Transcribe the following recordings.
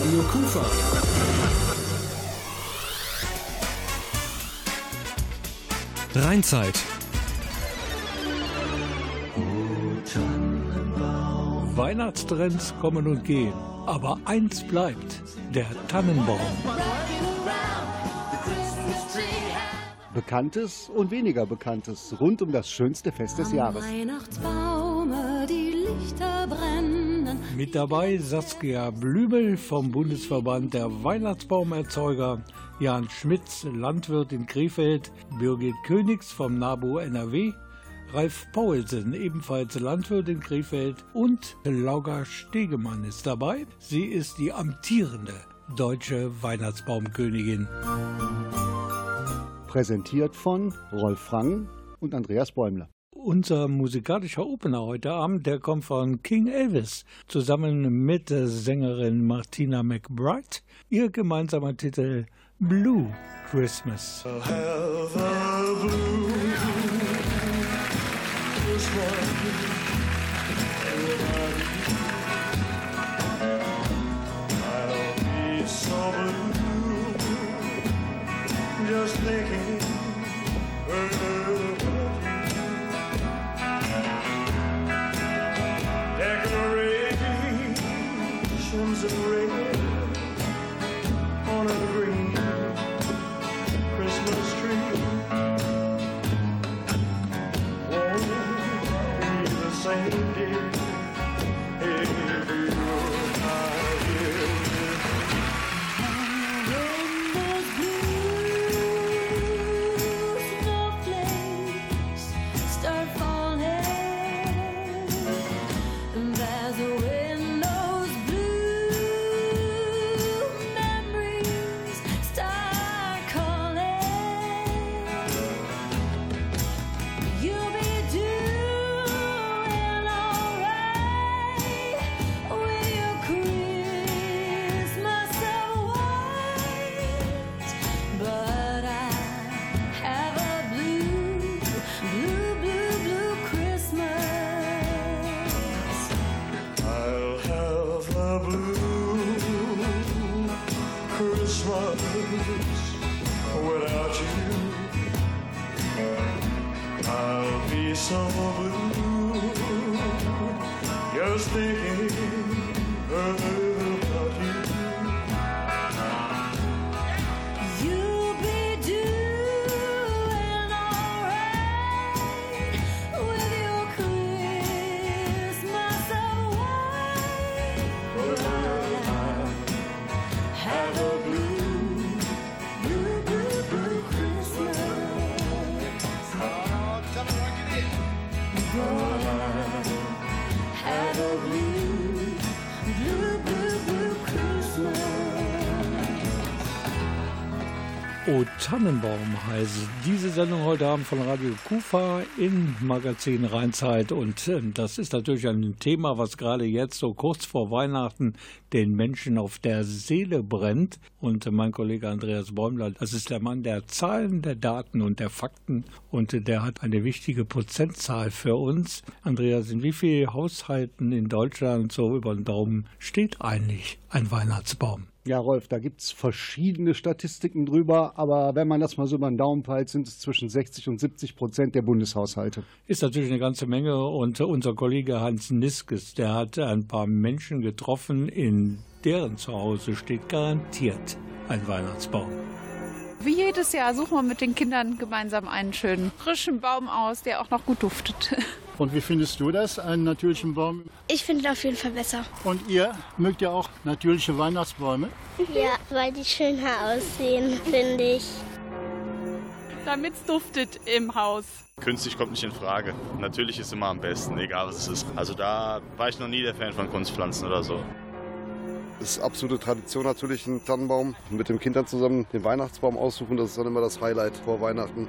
Radio Kufa. Rheinzeit. Weihnachtstrends kommen und gehen, aber eins bleibt, der Tannenbaum. Bekanntes und weniger Bekanntes rund um das schönste Fest des Jahres. Brennen. Mit dabei Saskia Blümel vom Bundesverband der Weihnachtsbaumerzeuger, Jan Schmitz, Landwirt in Krefeld, Birgit Königs vom NABU NRW, Ralf Paulsen, ebenfalls Landwirt in Krefeld und Lauga Stegemann ist dabei. Sie ist die amtierende deutsche Weihnachtsbaumkönigin. Präsentiert von Rolf Frank und Andreas Bäumler. Unser musikalischer Opener heute Abend, der kommt von King Elvis zusammen mit der Sängerin Martina McBride. Ihr gemeinsamer Titel Blue Christmas. just thinking safety. Tannenbaum heißt diese Sendung heute Abend von Radio Kufa im Magazin Rheinzeit. Und äh, das ist natürlich ein Thema, was gerade jetzt so kurz vor Weihnachten den Menschen auf der Seele brennt. Und äh, mein Kollege Andreas Bäumler, das ist der Mann der Zahlen, der Daten und der Fakten. Und äh, der hat eine wichtige Prozentzahl für uns. Andreas, in wie vielen Haushalten in Deutschland so über den Daumen steht eigentlich ein Weihnachtsbaum? Ja, Rolf, da gibt es verschiedene Statistiken drüber, aber wenn man das mal so über den Daumen peilt, sind es zwischen 60 und 70 Prozent der Bundeshaushalte. Ist natürlich eine ganze Menge und unser Kollege Hans Niskes, der hat ein paar Menschen getroffen, in deren Zuhause steht garantiert ein Weihnachtsbaum. Wie jedes Jahr suchen wir mit den Kindern gemeinsam einen schönen frischen Baum aus, der auch noch gut duftet. Und wie findest du das, einen natürlichen Baum? Ich finde ihn auf jeden Fall besser. Und ihr mögt ja auch natürliche Weihnachtsbäume? Ja, weil die schöner aussehen, finde ich. Damit es duftet im Haus. Künstlich kommt nicht in Frage. Natürlich ist immer am besten, egal was es ist. Also da war ich noch nie der Fan von Kunstpflanzen oder so. Es ist absolute Tradition natürlich, einen Tannenbaum mit den Kindern zusammen den Weihnachtsbaum aussuchen. Das ist dann immer das Highlight vor Weihnachten.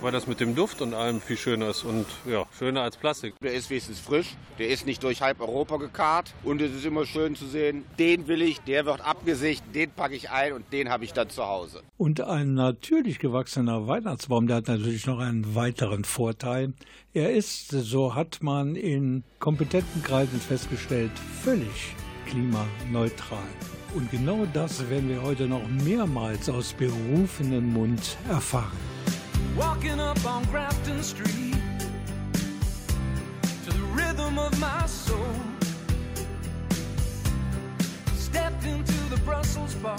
weil das mit dem Duft und allem viel schöner ist und ja, schöner als Plastik. Der ist wenigstens frisch, der ist nicht durch halb Europa gekarrt und es ist immer schön zu sehen, den will ich, der wird abgesicht, den packe ich ein und den habe ich dann zu Hause. Und ein natürlich gewachsener Weihnachtsbaum, der hat natürlich noch einen weiteren Vorteil. Er ist, so hat man in kompetenten Kreisen festgestellt, völlig klimaneutral. Und genau das werden wir heute noch mehrmals aus berufenem Mund erfahren. Walking up on Grafton Street to the rhythm of my soul. Stepped into the Brussels bar,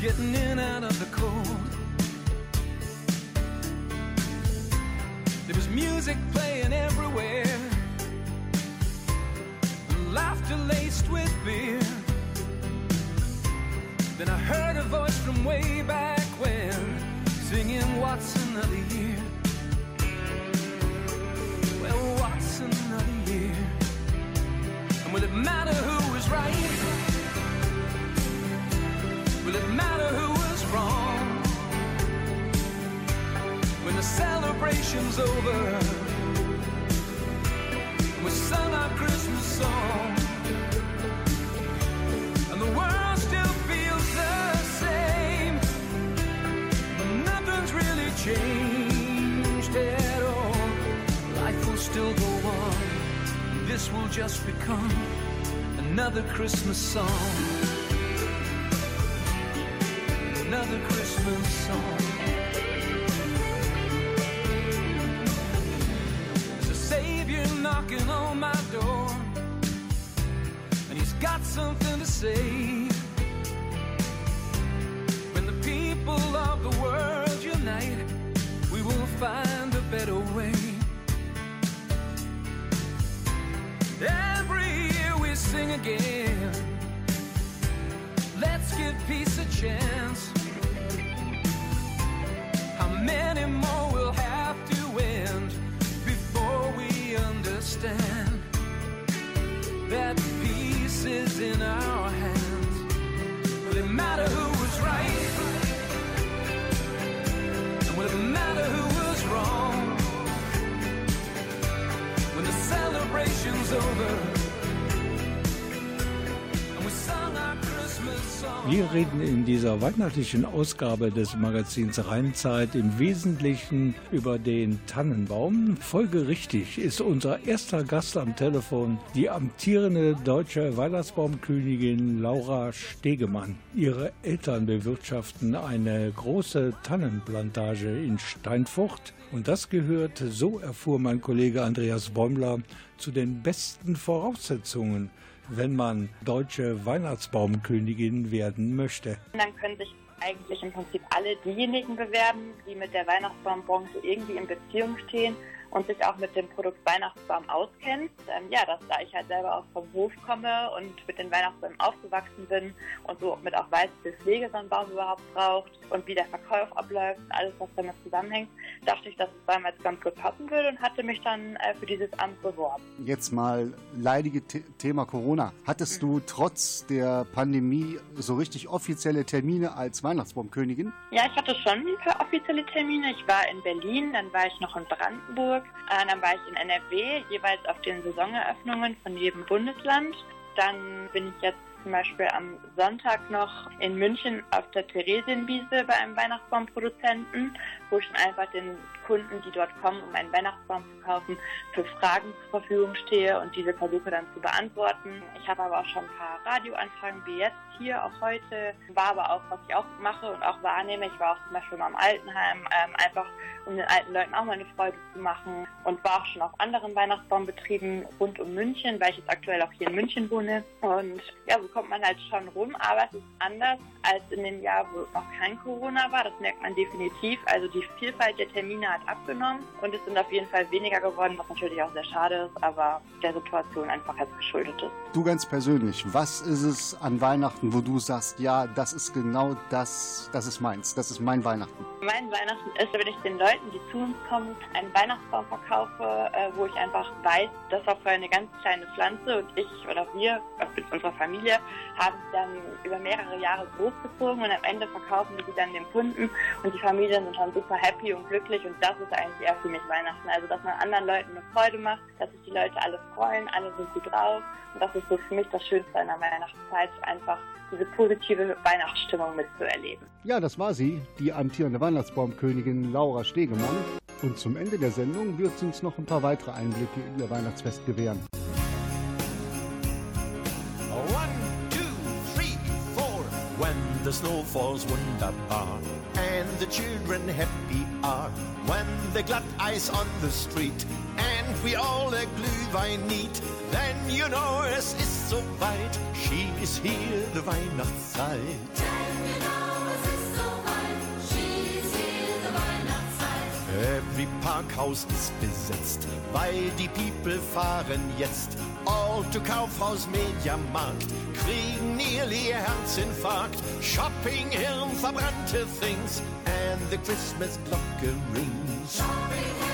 getting in out of the cold. There was music playing everywhere, laughter beer. Then I heard a voice from way back when, singing What's another year? Well, what's another year? And will it matter who was right? Will it matter who was wrong? When the celebration's over, we sung our Christmas song, still go on. This will just become another Christmas song. Another Christmas song. Again. Let's give peace a chance. How many more will have to end before we understand that peace is in our hands? Will it matter who was right? And will it matter who was wrong? When the celebration's over Wir reden in dieser weihnachtlichen Ausgabe des Magazins Rheinzeit im Wesentlichen über den Tannenbaum. Folgerichtig ist unser erster Gast am Telefon die amtierende deutsche Weihnachtsbaumkönigin Laura Stegemann. Ihre Eltern bewirtschaften eine große Tannenplantage in Steinfurt und das gehört, so erfuhr mein Kollege Andreas Bäumler, zu den besten Voraussetzungen wenn man deutsche Weihnachtsbaumkönigin werden möchte. Dann können sich eigentlich im Prinzip alle diejenigen bewerben, die mit der Weihnachtsbaumbranche irgendwie in Beziehung stehen und sich auch mit dem Produkt Weihnachtsbaum auskennt. Ähm, ja, dass da ich halt selber auch vom Hof komme und mit den Weihnachtsbäumen aufgewachsen bin und so mit auch weiß, wie viel Pflege so ein Baum überhaupt braucht und wie der Verkauf abläuft und alles, was damit zusammenhängt, dachte ich, dass es damals ganz gut passen würde und hatte mich dann äh, für dieses Amt beworben. Jetzt mal leidige The Thema Corona. Hattest du trotz der Pandemie so richtig offizielle Termine als Weihnachtsbaumkönigin? Ja, ich hatte schon ein paar offizielle Termine. Ich war in Berlin, dann war ich noch in Brandenburg, äh, dann war ich in NRW, jeweils auf den Saisoneröffnungen von jedem Bundesland. Dann bin ich jetzt zum Beispiel am Sonntag noch in München auf der Theresienwiese bei einem Weihnachtsbaumproduzenten, dann einfach den Kunden, die dort kommen, um einen Weihnachtsbaum zu kaufen, für Fragen zur Verfügung stehe und diese versuche dann zu beantworten. Ich habe aber auch schon ein paar Radioanfragen wie jetzt hier, auch heute. War aber auch, was ich auch mache und auch wahrnehme. Ich war auch zum Beispiel mal im Altenheim, ähm, einfach um den alten Leuten auch mal eine Freude zu machen und war auch schon auf anderen Weihnachtsbaumbetrieben rund um München, weil ich jetzt aktuell auch hier in München wohne. Und ja, so kommt man halt schon rum, aber es ist anders als in dem Jahr, wo noch kein Corona war. Das merkt man definitiv. Also die Vielfalt der Termine hat abgenommen und es sind auf jeden Fall weniger geworden, was natürlich auch sehr schade ist, aber der Situation einfach jetzt geschuldet ist. Du ganz persönlich, was ist es an Weihnachten, wo du sagst, ja, das ist genau das, das ist meins, das ist mein Weihnachten? Mein Weihnachten ist, wenn ich den Leuten, die zu uns kommen, einen Weihnachtsbaum verkaufe, äh, wo ich einfach weiß, das war vorher eine ganz kleine Pflanze und ich oder wir mit unserer Familie haben sie dann über mehrere Jahre großgezogen und am Ende verkaufen wir sie dann dem Kunden und die Familien sind dann super happy und glücklich und das ist eigentlich eher für mich Weihnachten. Also, dass man anderen Leuten eine Freude macht, dass sich die Leute alle freuen, alle sind gut drauf und das ist so für mich das Schönste an der Weihnachtszeit, einfach diese positive Weihnachtsstimmung mitzuerleben. Ja, das war sie, die amtierende Weihnachtsbaumkönigin Laura Stegemann. Und zum Ende der Sendung wird sie uns noch ein paar weitere Einblicke in ihr Weihnachtsfest gewähren. The snow falls wunderbar, and the children happy are when the glatt ice on the street and we all a Glühwein need. Then you know es ist so weit, she is here, the Weihnachtszeit. Every Parkhaus ist besetzt, weil die People fahren jetzt. All to Kaufhaus, Mediamarkt, kriegen nearly ihr Herzinfarkt. Shopping, Hirn, verbrannte Things, and the Christmas Glocke rings. Merry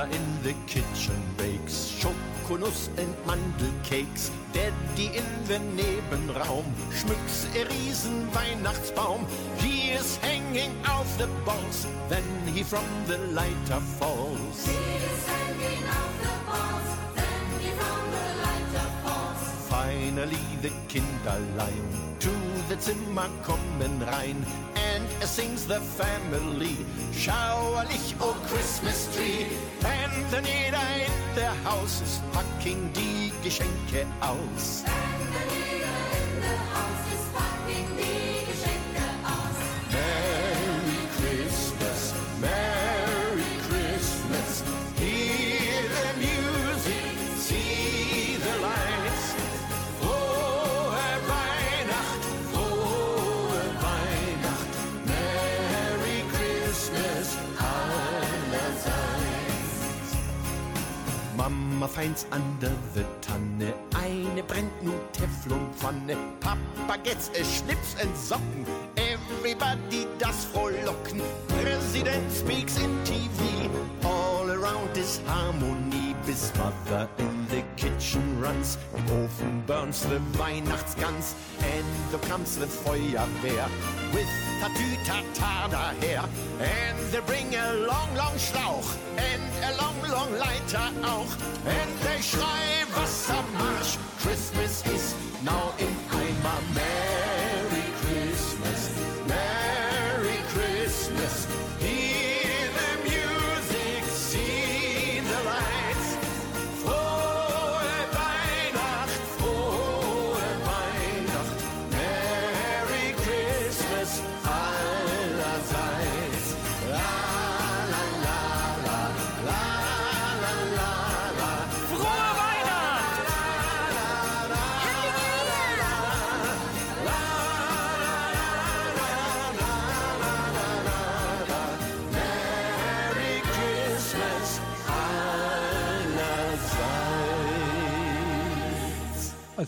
Mother in the kitchen bakes Schokonuss and Mandelcakes. Daddy in the Nebenraum schmückt a riesen Weihnachtsbaum. He is hanging off the balls, then he from the lighter falls. Finally the Kinderlein to the Zimmer kommen rein er sings the family. Schauerlich oh Christmas tree. And then jeder in der Haus. Ist packing die Geschenke aus. Finds under the Tanne eine brennt nun Teflonpfanne. Papa gets a Schnips and Socken. Everybody does frohlocken. President speaks in TV. All around is harmony. Bis Mother in the kitchen runs. Im Ofen burns the Weihnachtsgans. And the comes the Feuerwehr. With Tatütata daher. And they bring a long, long Schlauch. And a long, long Leiter auch. They schrei Wassermarsch. Christmas is now in Eimer. Merry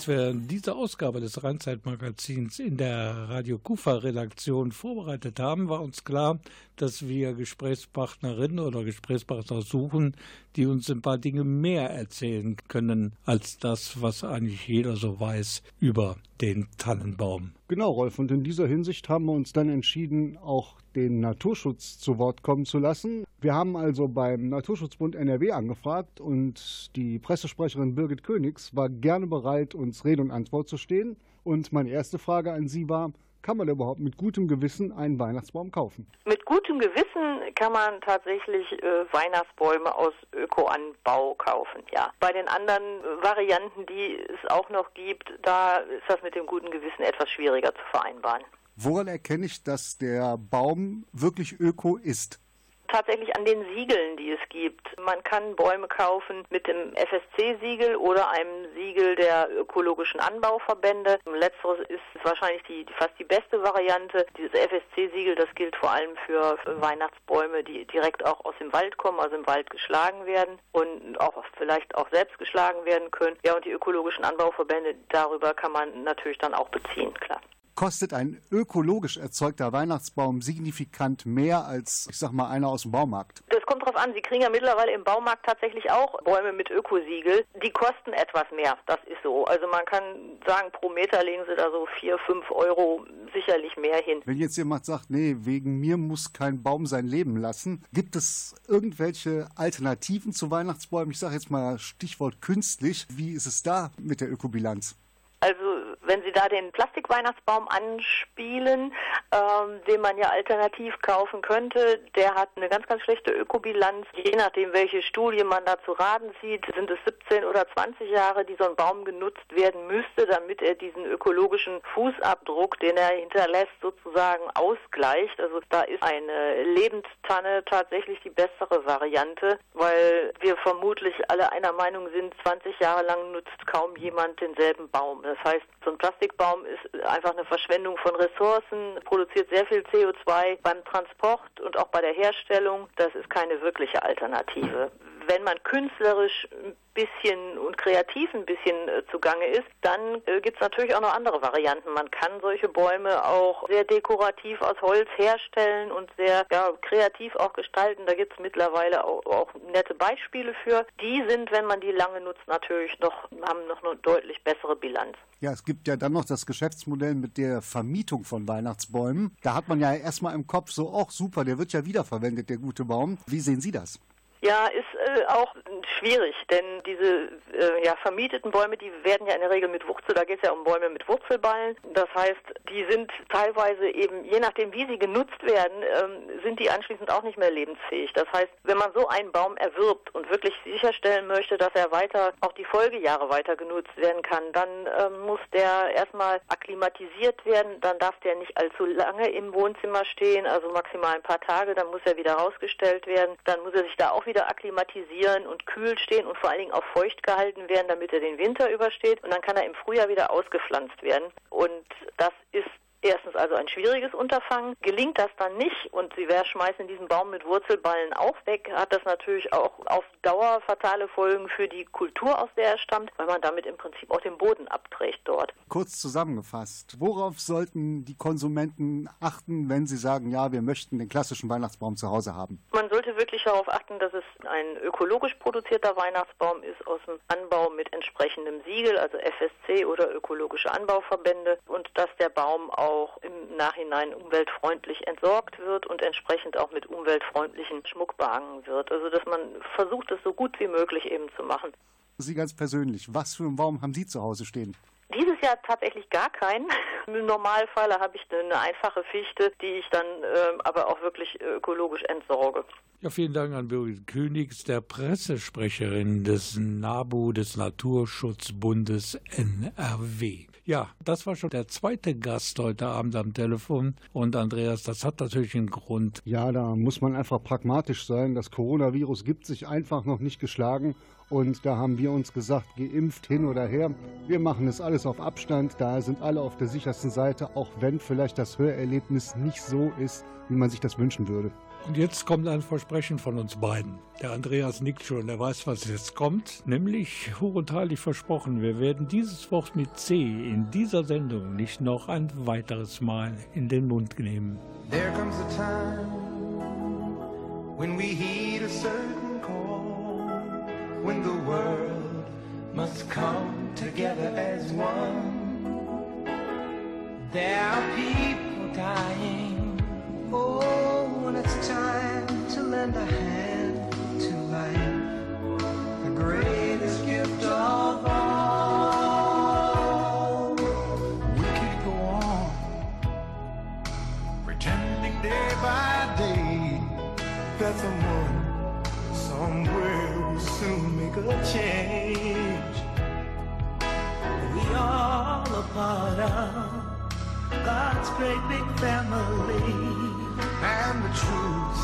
Als wir diese Ausgabe des Rheinzeitmagazins in der Radio Kufa-Redaktion vorbereitet haben, war uns klar, dass wir Gesprächspartnerinnen oder Gesprächspartner suchen, die uns ein paar Dinge mehr erzählen können als das, was eigentlich jeder so weiß über den Tannenbaum. Genau, Rolf. Und in dieser Hinsicht haben wir uns dann entschieden, auch den Naturschutz zu Wort kommen zu lassen. Wir haben also beim Naturschutzbund NRW angefragt und die Pressesprecherin Birgit Königs war gerne bereit, uns Rede und Antwort zu stehen. Und meine erste Frage an Sie war, kann man überhaupt mit gutem Gewissen einen Weihnachtsbaum kaufen? Mit gutem Gewissen kann man tatsächlich äh, Weihnachtsbäume aus Ökoanbau kaufen, ja. Bei den anderen äh, Varianten, die es auch noch gibt, da ist das mit dem guten Gewissen etwas schwieriger zu vereinbaren. Woran erkenne ich, dass der Baum wirklich öko ist? Tatsächlich an den Siegeln, die es gibt. Man kann Bäume kaufen mit dem FSC-Siegel oder einem Siegel der ökologischen Anbauverbände. Letzteres ist wahrscheinlich die, fast die beste Variante. Dieses FSC-Siegel, das gilt vor allem für, für Weihnachtsbäume, die direkt auch aus dem Wald kommen, also im Wald geschlagen werden und auch vielleicht auch selbst geschlagen werden können. Ja, und die ökologischen Anbauverbände, darüber kann man natürlich dann auch beziehen, klar. Kostet ein ökologisch erzeugter Weihnachtsbaum signifikant mehr als, ich sag mal, einer aus dem Baumarkt? Das kommt drauf an. Sie kriegen ja mittlerweile im Baumarkt tatsächlich auch Bäume mit Ökosiegel. Die kosten etwas mehr. Das ist so. Also man kann sagen, pro Meter legen sie da so vier, fünf Euro sicherlich mehr hin. Wenn jetzt jemand sagt, nee, wegen mir muss kein Baum sein Leben lassen, gibt es irgendwelche Alternativen zu Weihnachtsbäumen? Ich sage jetzt mal Stichwort künstlich. Wie ist es da mit der Ökobilanz? Also wenn Sie da den Plastikweihnachtsbaum anspielen, ähm, den man ja alternativ kaufen könnte, der hat eine ganz, ganz schlechte Ökobilanz. Je nachdem, welche Studie man da zu raten zieht, sind es 17 oder 20 Jahre, die so ein Baum genutzt werden müsste, damit er diesen ökologischen Fußabdruck, den er hinterlässt, sozusagen ausgleicht. Also da ist eine Lebenstanne tatsächlich die bessere Variante, weil wir vermutlich alle einer Meinung sind, 20 Jahre lang nutzt kaum jemand denselben Baum. Das heißt, so ein Plastikbaum ist einfach eine Verschwendung von Ressourcen, produziert sehr viel CO2 beim Transport und auch bei der Herstellung. Das ist keine wirkliche Alternative. Wenn man künstlerisch ein bisschen und kreativ ein bisschen äh, zugange ist, dann äh, gibt es natürlich auch noch andere Varianten. Man kann solche Bäume auch sehr dekorativ aus Holz herstellen und sehr ja, kreativ auch gestalten. Da gibt es mittlerweile auch, auch nette Beispiele für. Die sind, wenn man die lange nutzt, natürlich noch, haben noch eine deutlich bessere Bilanz. Ja, es gibt ja dann noch das Geschäftsmodell mit der Vermietung von Weihnachtsbäumen. Da hat man ja erstmal im Kopf so, ach super, der wird ja wiederverwendet, der gute Baum. Wie sehen Sie das? Ja, ist äh, auch schwierig, denn diese äh, ja, vermieteten Bäume, die werden ja in der Regel mit Wurzel, da geht es ja um Bäume mit Wurzelballen. Das heißt, die sind teilweise eben, je nachdem wie sie genutzt werden, ähm, sind die anschließend auch nicht mehr lebensfähig. Das heißt, wenn man so einen Baum erwirbt und wirklich sicherstellen möchte, dass er weiter, auch die Folgejahre weiter genutzt werden kann, dann ähm, muss der erstmal akklimatisiert werden, dann darf der nicht allzu lange im Wohnzimmer stehen, also maximal ein paar Tage, dann muss er wieder rausgestellt werden, dann muss er sich da auch wieder akklimatisieren und kühl stehen und vor allen Dingen auch feucht gehalten werden, damit er den Winter übersteht. Und dann kann er im Frühjahr wieder ausgepflanzt werden. Und das ist Erstens also ein schwieriges Unterfangen. Gelingt das dann nicht und Sie schmeißen diesen Baum mit Wurzelballen auch weg, hat das natürlich auch auf Dauer fatale Folgen für die Kultur, aus der er stammt, weil man damit im Prinzip auch den Boden abträgt dort. Kurz zusammengefasst, worauf sollten die Konsumenten achten, wenn sie sagen, ja, wir möchten den klassischen Weihnachtsbaum zu Hause haben? Man sollte wirklich darauf achten, dass es ein ökologisch produzierter Weihnachtsbaum ist aus dem Anbau mit entsprechendem Siegel, also FSC oder ökologische Anbauverbände und dass der Baum auch auch im Nachhinein umweltfreundlich entsorgt wird und entsprechend auch mit umweltfreundlichen Schmuck behangen wird. Also dass man versucht, es so gut wie möglich eben zu machen. Sie ganz persönlich, was für einen Baum haben Sie zu Hause stehen? Dieses Jahr tatsächlich gar keinen. Im Normalfall habe ich eine einfache Fichte, die ich dann äh, aber auch wirklich ökologisch entsorge. Ja, vielen Dank an Birgit Königs, der Pressesprecherin des NABU, des Naturschutzbundes NRW. Ja, das war schon der zweite Gast heute Abend am Telefon. Und Andreas, das hat natürlich einen Grund. Ja, da muss man einfach pragmatisch sein. Das Coronavirus gibt sich einfach noch nicht geschlagen. Und da haben wir uns gesagt, geimpft hin oder her. Wir machen es alles auf Abstand. Da sind alle auf der sichersten Seite, auch wenn vielleicht das Hörerlebnis nicht so ist, wie man sich das wünschen würde. Und jetzt kommt ein Versprechen von uns beiden. Der Andreas nickt schon, er weiß, was jetzt kommt. Nämlich hoch und heilig versprochen, wir werden dieses Wort mit C in dieser Sendung nicht noch ein weiteres Mal in den Mund nehmen. There comes a time when we heed a certain call, when the world must come together as one. There are people dying. Oh, when it's time to lend a hand to life, the greatest gift of all. We can't go on pretending day by day that someone somewhere will soon make a change. We are all a part of God's great big family. And the truth,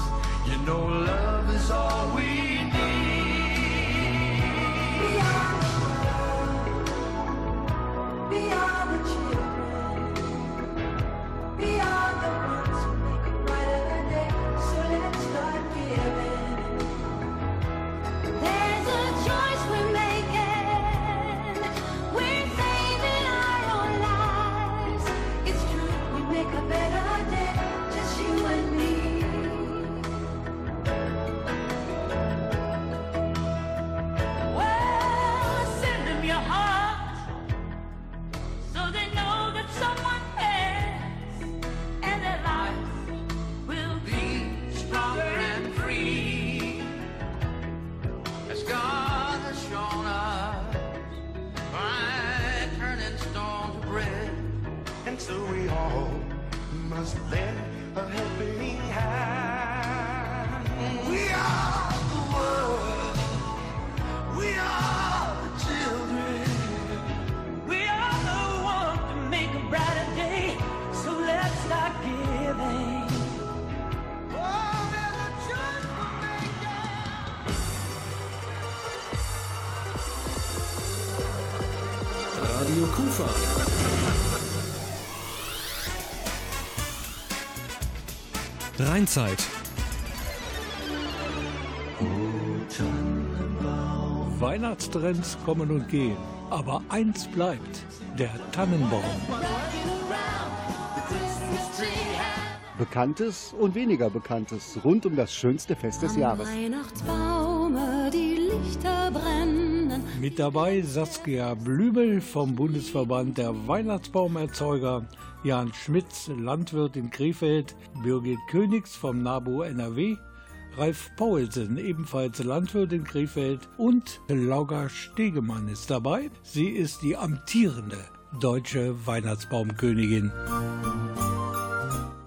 you know, love is all we need. Rheinzeit. Weihnachtstrends kommen und gehen, aber eins bleibt, der Tannenbaum. Bekanntes und weniger Bekanntes rund um das schönste Fest des Jahres. Brennen. Mit dabei Saskia Blümel vom Bundesverband der Weihnachtsbaumerzeuger, Jan Schmitz, Landwirt in Krefeld, Birgit Königs vom NABU NRW, Ralf Paulsen, ebenfalls Landwirt in Krefeld und Lauga Stegemann ist dabei. Sie ist die amtierende deutsche Weihnachtsbaumkönigin.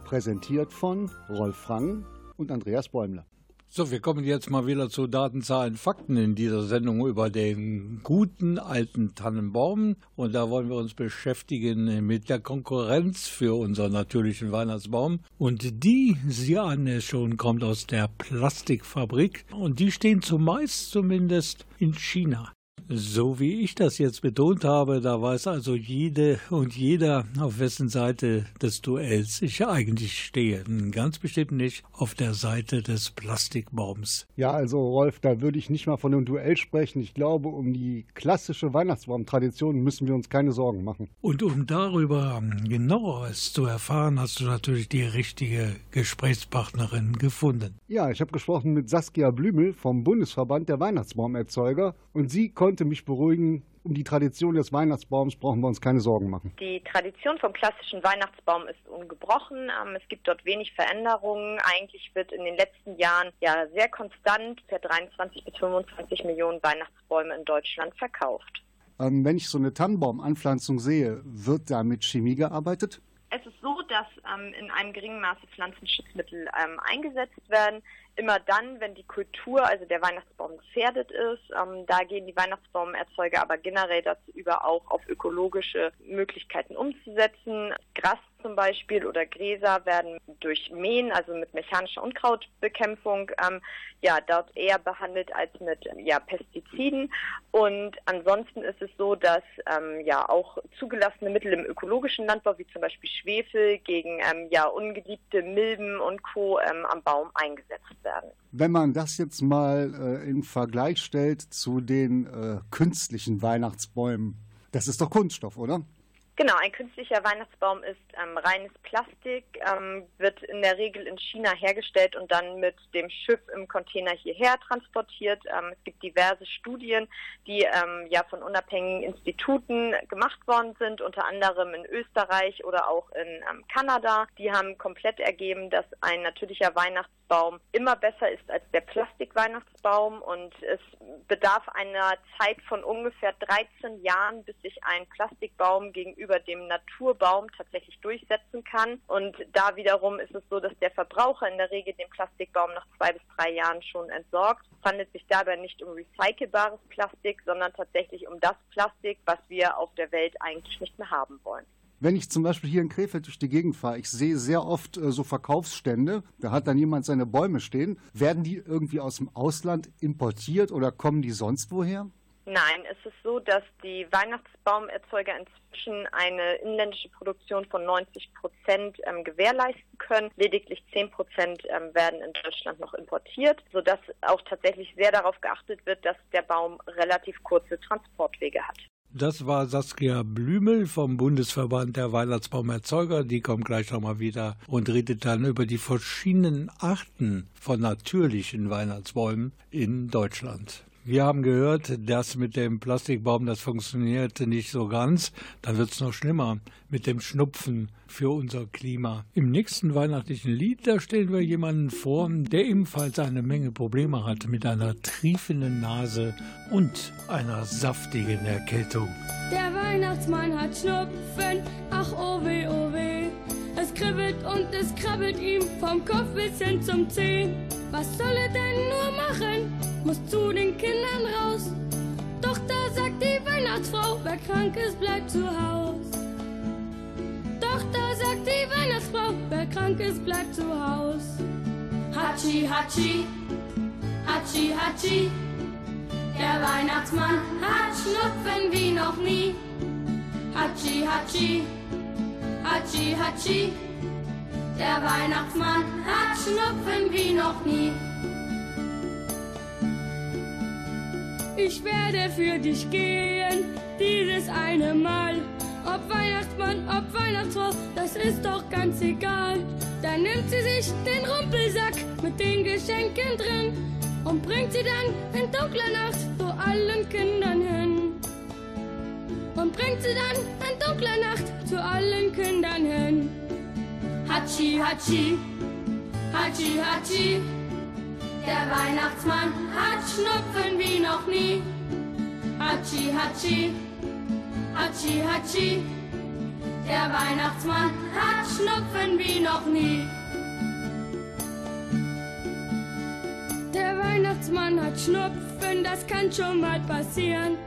Präsentiert von Rolf Frangen und Andreas Bäumler. So, wir kommen jetzt mal wieder zu Daten, Zahlen, Fakten in dieser Sendung über den guten alten Tannenbaum. Und da wollen wir uns beschäftigen mit der Konkurrenz für unseren natürlichen Weihnachtsbaum. Und die, Sie ahnen es schon, kommt aus der Plastikfabrik. Und die stehen zumeist zumindest in China. So wie ich das jetzt betont habe, da weiß also jede und jeder, auf wessen Seite des Duells ich eigentlich stehe. Ganz bestimmt nicht auf der Seite des Plastikbaums. Ja, also Rolf, da würde ich nicht mal von einem Duell sprechen. Ich glaube, um die klassische Weihnachtsbaumtradition müssen wir uns keine Sorgen machen. Und um darüber genaueres zu erfahren, hast du natürlich die richtige Gesprächspartnerin gefunden. Ja, ich habe gesprochen mit Saskia Blümel vom Bundesverband der Weihnachtsbaumerzeuger und sie konnte mich beruhigen, um die Tradition des Weihnachtsbaums brauchen wir uns keine Sorgen machen. Die Tradition vom klassischen Weihnachtsbaum ist ungebrochen. Ähm, Es gibt dort wenig Veränderungen. Eigentlich wird in den letzten Jahren ja sehr konstant per 23 bis 25 Millionen Weihnachtsbäume in Deutschland verkauft. Ähm, wenn ich so eine Tannenbaumanpflanzung sehe, wird da mit Chemie gearbeitet? Es ist so, dass ähm, in einem geringen Maße Pflanzenschutzmittel ähm, eingesetzt werden. Immer dann, wenn die Kultur, also der Weihnachtsbaum gefährdet ist. Ähm, da gehen die Weihnachtsbaumerzeuger aber generell dazu über, auch auf ökologische Möglichkeiten umzusetzen. Gras zum Beispiel oder Gräser werden durch Mähen, also mit mechanischer Unkrautbekämpfung, ähm, ja, dort eher behandelt als mit ja, Pestiziden. Und ansonsten ist es so, dass ähm, ja auch zugelassene Mittel im ökologischen Landbau, wie zum Beispiel Schwefel, gegen ähm, ja ungeliebte Milben und Co. Ähm, am Baum eingesetzt werden. Wenn man das jetzt mal äh, in Vergleich stellt zu den äh, künstlichen Weihnachtsbäumen, das ist doch Kunststoff, oder? Genau, ein künstlicher Weihnachtsbaum ist ähm, reines Plastik, ähm, wird in der Regel in China hergestellt und dann mit dem Schiff im Container hierher transportiert. Ähm, es gibt diverse Studien, die ähm, ja von unabhängigen Instituten gemacht worden sind, unter anderem in Österreich oder auch in ähm, Kanada. Die haben komplett ergeben, dass ein natürlicher Weihnachtsbaum immer besser ist als der Plastikweihnachtsbaum und es bedarf einer Zeit von ungefähr 13 Jahren, bis sich ein Plastikbaum gegenüber dem Naturbaum tatsächlich durchsetzen kann. Und da wiederum ist es so, dass der Verbraucher in der Regel den Plastikbaum nach zwei bis drei Jahren schon entsorgt. Es handelt sich dabei nicht um recycelbares Plastik, sondern tatsächlich um das Plastik, was wir auf der Welt eigentlich nicht mehr haben wollen. Wenn ich zum Beispiel hier in Krefeld durch die Gegend fahre, ich sehe sehr oft äh, so Verkaufsstände, da hat dann jemand seine Bäume stehen. Werden die irgendwie aus dem Ausland importiert oder kommen die sonst woher? Nein, es ist so, dass die Weihnachtsbaumerzeuger inzwischen eine inländische Produktion von 90 Prozent ähm, gewährleisten können. Lediglich 10 Prozent ähm, werden in Deutschland noch importiert, sodass auch tatsächlich sehr darauf geachtet wird, dass der Baum relativ kurze Transportwege hat. Das war Saskia Blümel vom Bundesverband der Weihnachtsbaumerzeuger. Die kommt gleich nochmal wieder und redet dann über die verschiedenen Arten von natürlichen Weihnachtsbäumen in Deutschland. Wir haben gehört, das mit dem Plastikbaum, das funktioniert nicht so ganz. Dann wird es noch schlimmer mit dem Schnupfen für unser Klima. Im nächsten weihnachtlichen Lied, da stellen wir jemanden vor, der ebenfalls eine Menge Probleme hat mit einer triefenden Nase und einer saftigen Erkältung. Der Weihnachtsmann hat Schnupfen, ach oh weh, oh weh. Kribbelt und es krabbelt ihm vom Kopf bis hin zum Zehen. Was soll er denn nur machen? Muss zu den Kindern raus. Doch da sagt die Weihnachtsfrau, wer krank ist, bleibt zu Haus. Doch da sagt die Weihnachtsfrau, wer krank ist, bleibt zu Haus. Hatschi, Hatschi, Hatschi, Hatschi. Der Weihnachtsmann hat Schnupfen wie noch nie. Hatschi, Hatschi, Hatschi, Hatschi. Der Weihnachtsmann hat Schnupfen wie noch nie. Ich werde für dich gehen, dieses eine Mal. Ob Weihnachtsmann, ob Weihnachtsfrau, das ist doch ganz egal. Dann nimmt sie sich den Rumpelsack mit den Geschenken drin und bringt sie dann in dunkler Nacht zu allen Kindern hin. Und bringt sie dann in dunkler Nacht zu allen Kindern hin. Hatschi, Hatschi, Hatschi, Hatschi. Der Weihnachtsmann hat Schnupfen wie noch nie. Hatschi, Hatschi, Hatschi, Hatschi. Der Weihnachtsmann hat Schnupfen wie noch nie. Der Weihnachtsmann hat Schnupfen, das kann schon mal passieren.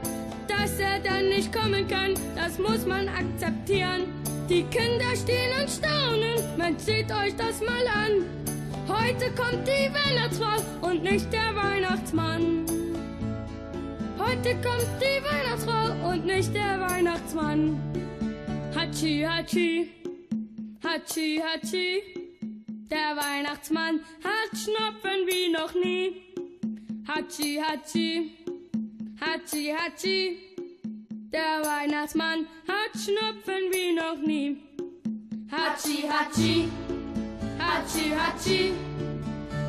Dass er dann nicht kommen kann, das muss man akzeptieren. Die Kinder stehen und staunen, man sieht euch das mal an. Heute kommt die Weihnachtsfrau und nicht der Weihnachtsmann. Heute kommt die Weihnachtsfrau und nicht der Weihnachtsmann. Hatschi, Hatschi, Hatschi, Hatschi. Der Weihnachtsmann hat Schnupfen wie noch nie. Hatschi, Hatschi, Hatschi, Hatschi. Der Weihnachtsmann hat Schnupfen wie noch nie. Hatschi, Hatschi, Hatschi, Hatschi.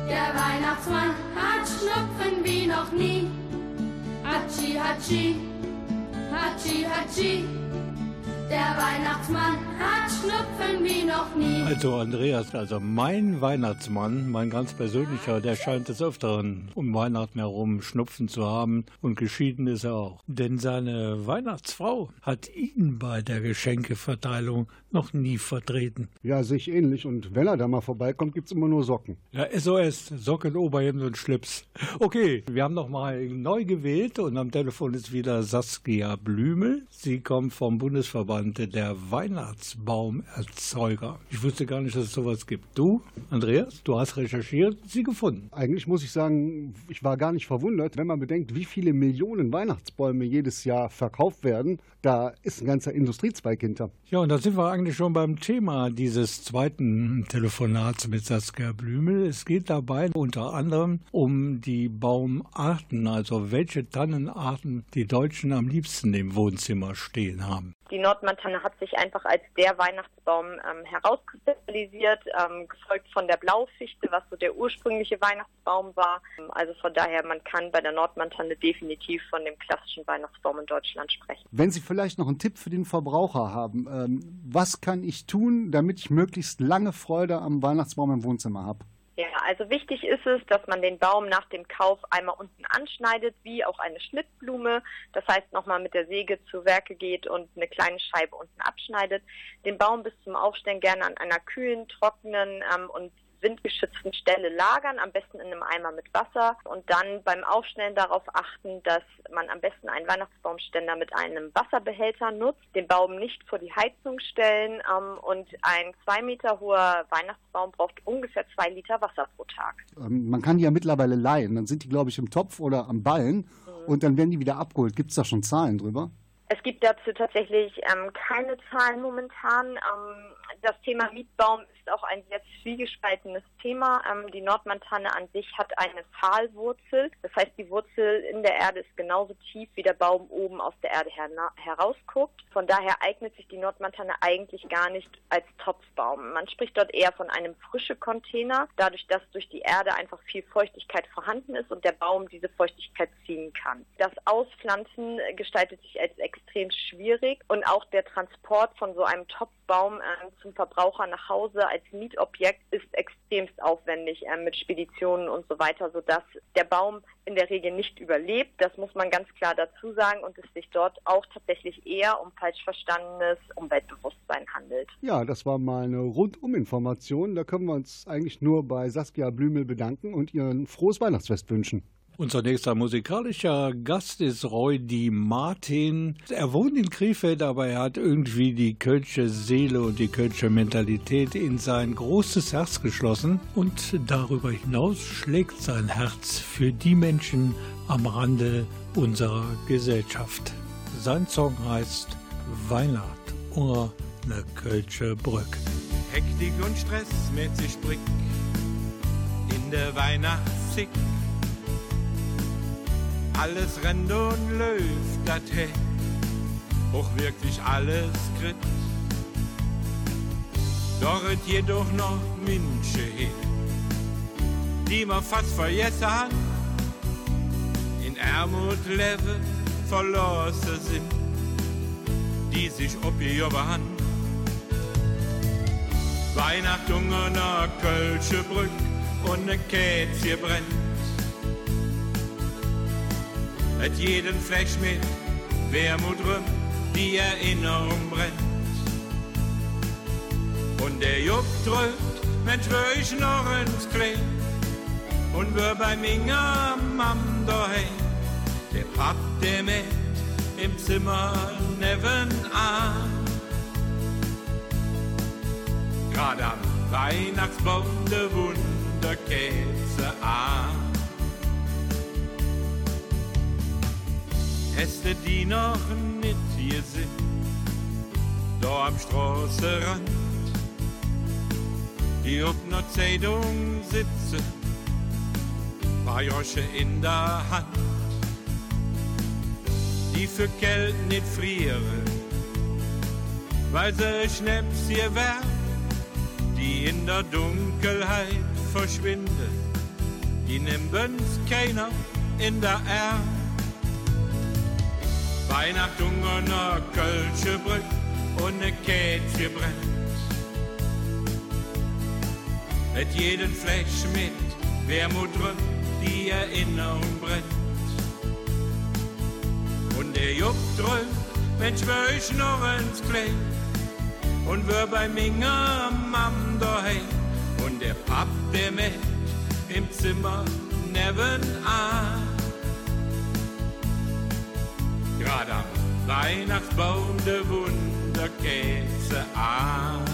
Der Weihnachtsmann hat Schnupfen wie noch nie. Hatschi, Hatschi, Hatschi, Hatschi. Der Weihnachtsmann hat Schnupfen wie noch nie. Also Andreas, also mein Weihnachtsmann, mein ganz persönlicher, der scheint des Öfteren um Weihnachten herum Schnupfen zu haben und geschieden ist er auch. Denn seine Weihnachtsfrau hat ihn bei der Geschenkeverteilung noch nie vertreten. Ja, sich ähnlich. Und wenn er da mal vorbeikommt, gibt's immer nur Socken. Ja, SOS, Socken, Oberhemd und Schlips. Okay, wir haben noch mal neu gewählt und am Telefon ist wieder Saskia Blümel. Sie kommt vom Bundesverband der Weihnachtsbaumerzeuger. Ich wusste gar nicht, dass es sowas gibt. Du, Andreas, du hast recherchiert, sie gefunden. Eigentlich muss ich sagen, ich war gar nicht verwundert, wenn man bedenkt, wie viele Millionen Weihnachtsbäume jedes Jahr verkauft werden. Da ist ein ganzer Industriezweig hinter. Ja, und da sind wir eigentlich schon beim Thema dieses zweiten Telefonats mit Saskia Blümel. Es geht dabei unter anderem um die Baumarten, also welche Tannenarten die Deutschen am liebsten im Wohnzimmer stehen haben. Die Nordmantanne hat sich einfach als der Weihnachtsbaum ähm, herauskristallisiert, ähm, gefolgt von der Blaufichte, was so der ursprüngliche Weihnachtsbaum war. Ähm, Also von daher, man kann bei der Nordmantanne definitiv von dem klassischen Weihnachtsbaum in Deutschland sprechen. Wenn Sie vielleicht noch einen Tipp für den Verbraucher haben, ähm, was kann ich tun, damit ich möglichst lange Freude am Weihnachtsbaum im Wohnzimmer habe? Ja, also wichtig ist es, dass man den Baum nach dem Kauf einmal unten anschneidet, wie auch eine Schnittblume. Das heißt, nochmal mit der Säge zu Werke geht und eine kleine Scheibe unten abschneidet. Den Baum bis zum Aufstellen gerne an einer kühlen, trockenen ähm, und windgeschützten Stelle lagern, am besten in einem Eimer mit Wasser und dann beim Aufstellen darauf achten, dass man am besten einen Weihnachtsbaumständer mit einem Wasserbehälter nutzt, den Baum nicht vor die Heizung stellen ähm, und ein zwei Meter hoher Weihnachtsbaum braucht ungefähr zwei Liter Wasser pro Tag. Ähm, man kann die ja mittlerweile leihen. Dann sind die, glaube ich, im Topf oder am Ballen und dann werden die wieder abgeholt. Gibt es da schon Zahlen drüber? Es gibt dazu tatsächlich ähm, keine Zahlen momentan. Ähm, das Thema Mietbaum ist auch ein sehr zwiegespaltenes Thema. Ähm, die Nordmantanne an sich hat eine Pfahlwurzel. Das heißt, die Wurzel in der Erde ist genauso tief, wie der Baum oben aus der Erde herna- herausguckt. Von daher eignet sich die Nordmantanne eigentlich gar nicht als Topfbaum. Man spricht dort eher von einem frische Container, dadurch, dass durch die Erde einfach viel Feuchtigkeit vorhanden ist und der Baum diese Feuchtigkeit ziehen kann. Das Auspflanzen gestaltet sich als extrem schwierig und auch der Transport von so einem Topfbaum ähm, zum Verbraucher nach Hause als Mietobjekt ist extremst aufwendig ähm, mit Speditionen und so weiter, sodass der Baum in der Regel nicht überlebt. Das muss man ganz klar dazu sagen und es sich dort auch tatsächlich eher um falsch verstandenes Umweltbewusstsein handelt. Ja, das war mal eine Runduminformation. Da können wir uns eigentlich nur bei Saskia Blümel bedanken und ihr ein frohes Weihnachtsfest wünschen. Unser nächster musikalischer Gast ist Roy Di Martin. Er wohnt in Krefeld, aber er hat irgendwie die kölsche Seele und die kölsche Mentalität in sein großes Herz geschlossen. Und darüber hinaus schlägt sein Herz für die Menschen am Rande unserer Gesellschaft. Sein Song heißt Weihnacht oder eine kölsche Brück. Hektik und Stress mit sich Brick in der Weihnachtssick. Alles rennt und läuft dat he, auch wirklich alles krit. Dort jedoch noch Minsche he, die man fast vergessen hat, in Armut leben verlassen sind, die sich obgehoben haben. Weihnacht an der Kölsche Brück und ne Kätzje brennt. Et jeden Fleisch mit Wermut rum, die Erinnerung brennt. Und der Jupp drückt, wär ich noch ins Klee. Und wär bei Minga Mam daheim, der Papp, der mit im Zimmer nebenan. Gerade am Weihnachtsbaum der Wunderkäse an. Äste, die noch nicht hier sind, da am Straßenrand, die auf einer Zeitung sitzen, paar Josche in der Hand, die für Geld nicht frieren, weil sie Schnaps hier werfen die in der Dunkelheit verschwinden, die nimmen's keiner in der Erde. Weihnacht an der Kölsche Brück und ne Kätzje brennt. Mit jeden Fleisch mit Wermut drückt, die Erinnerung brennt. Und der Jupp drückt, Mensch, wär ich noch ins Klee und wir bei Minga Mam daheim und der Papp, der mit im Zimmer nebenan. Weihnachtsbaum der Wunderkäse an.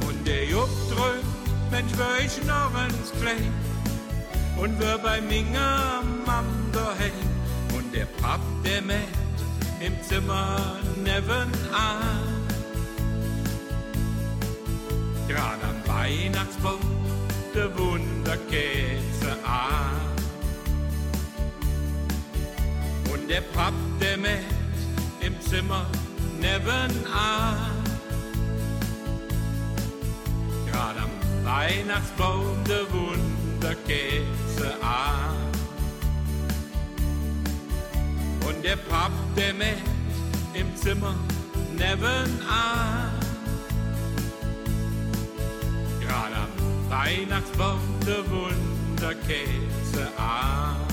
Und der Jupp drückt, Mensch, wär ich noch ins Klee. Und wir bei daheim. Und der mit im Zimmer nebenan. Gerade am Weihnachtsbaum der Wunderkäse an. Und der Papp, der mit im Zimmer nebenan. Gerade am Weihnachtsbaum der Wunderkäse an. Der Papp, der mit im Zimmer nebenan. Gerade am Weihnachtsbaum der Wunderkäse an.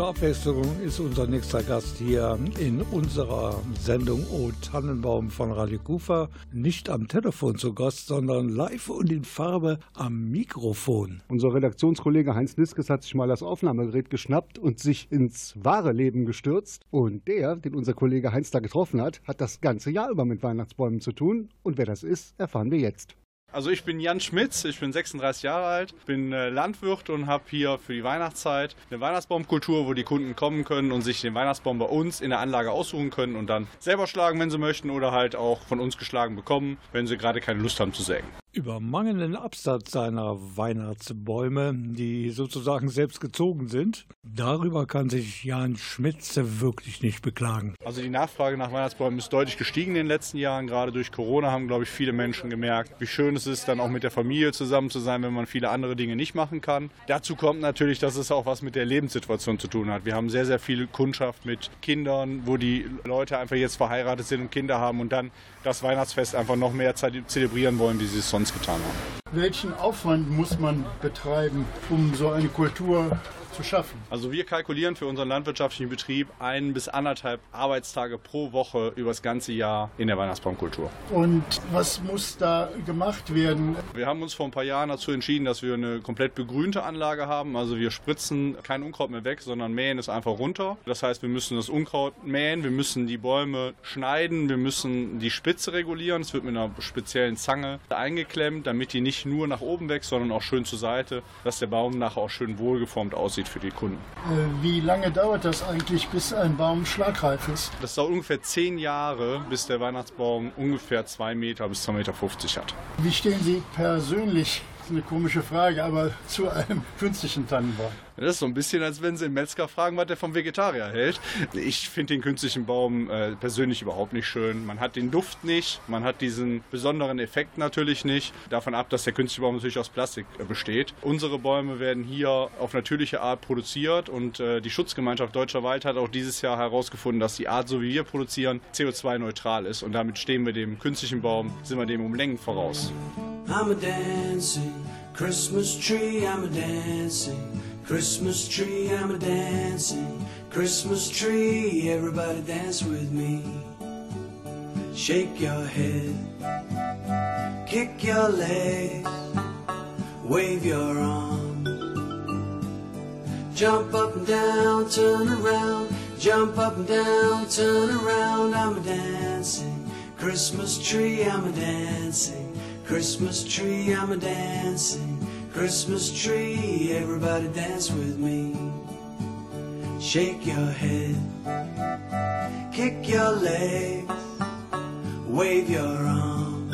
Zur Abwechslung ist unser nächster Gast hier in unserer Sendung O Tannenbaum von Radio Kufa nicht am Telefon zu Gast, sondern live und in Farbe am Mikrofon. Unser Redaktionskollege Heinz Niskes hat sich mal das Aufnahmegerät geschnappt und sich ins wahre Leben gestürzt. Und der, den unser Kollege Heinz da getroffen hat, hat das ganze Jahr über mit Weihnachtsbäumen zu tun. Und wer das ist, erfahren wir jetzt. Also ich bin Jan Schmitz, ich bin 36 Jahre alt, bin äh, Landwirt und habe hier für die Weihnachtszeit eine Weihnachtsbaumkultur, wo die Kunden kommen können und sich den Weihnachtsbaum bei uns in der Anlage aussuchen können und dann selber schlagen, wenn sie möchten oder halt auch von uns geschlagen bekommen, wenn sie gerade keine Lust haben zu sägen. Über mangelnden Absatz seiner Weihnachtsbäume, die sozusagen selbst gezogen sind, darüber kann sich Jan Schmitze wirklich nicht beklagen. Also die Nachfrage nach Weihnachtsbäumen ist deutlich gestiegen in den letzten Jahren. Gerade durch Corona haben, glaube ich, viele Menschen gemerkt, wie schön es ist, dann auch mit der Familie zusammen zu sein, wenn man viele andere Dinge nicht machen kann. Dazu kommt natürlich, dass es auch was mit der Lebenssituation zu tun hat. Wir haben sehr, sehr viel Kundschaft mit Kindern, wo die Leute einfach jetzt verheiratet sind und Kinder haben und dann das Weihnachtsfest einfach noch mehr zelebrieren wollen, wie sie es sonst getan haben. Welchen Aufwand muss man betreiben, um so eine Kultur zu schaffen? Also wir kalkulieren für unseren landwirtschaftlichen Betrieb ein bis anderthalb Arbeitstage pro Woche über das ganze Jahr in der Weihnachtsbaumkultur. Und was muss da gemacht werden? Wir haben uns vor ein paar Jahren dazu entschieden, dass wir eine komplett begrünte Anlage haben. Also wir spritzen kein Unkraut mehr weg, sondern mähen es einfach runter. Das heißt, wir müssen das Unkraut mähen, wir müssen die Bäume schneiden, wir müssen die Spitze regulieren. Es wird mit einer speziellen Zange eingeklemmt, damit die nicht nur nach oben wächst, sondern auch schön zur Seite, dass der Baum nachher auch schön wohlgeformt aussieht für die Kunden. Äh, Wie lange dauert das eigentlich, bis ein Baum schlagreif ist? Das dauert ungefähr zehn Jahre, bis der Weihnachtsbaum ungefähr zwei Meter bis 2,50 Meter hat. Wie stehen Sie persönlich, das ist eine komische Frage, aber zu einem künstlichen Tannenbaum? Das ist so ein bisschen, als wenn Sie einen Metzger fragen, was der vom Vegetarier hält. Ich finde den künstlichen Baum äh, persönlich überhaupt nicht schön. Man hat den Duft nicht, man hat diesen besonderen Effekt natürlich nicht. Davon ab, dass der künstliche Baum natürlich aus Plastik äh, besteht. Unsere Bäume werden hier auf natürliche Art produziert und äh, die Schutzgemeinschaft Deutscher Wald hat auch dieses Jahr herausgefunden, dass die Art, so wie wir produzieren, CO2-neutral ist. Und damit stehen wir dem künstlichen Baum, sind wir dem um Längen voraus. I'm a dancing Christmas tree, I'm a dancing Christmas tree, I'm a dancing Christmas tree. Everybody dance with me. Shake your head, kick your legs, wave your arm. Jump up and down, turn around, jump up and down, turn around. I'm a dancing Christmas tree, I'm a dancing Christmas tree, I'm a dancing Christmas tree. Everybody dance with me. Shake your head, kick your legs, wave your arm.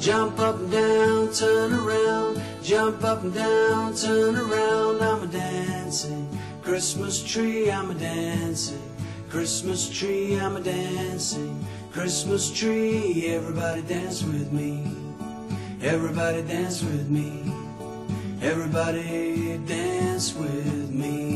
Jump up and down, turn around, jump up and down, turn around. I'm a dancing Christmas tree, I'm a dancing Christmas tree, I'm a dancing Christmas tree. Everybody dance with me. Everybody dance with me. Everybody dance with me.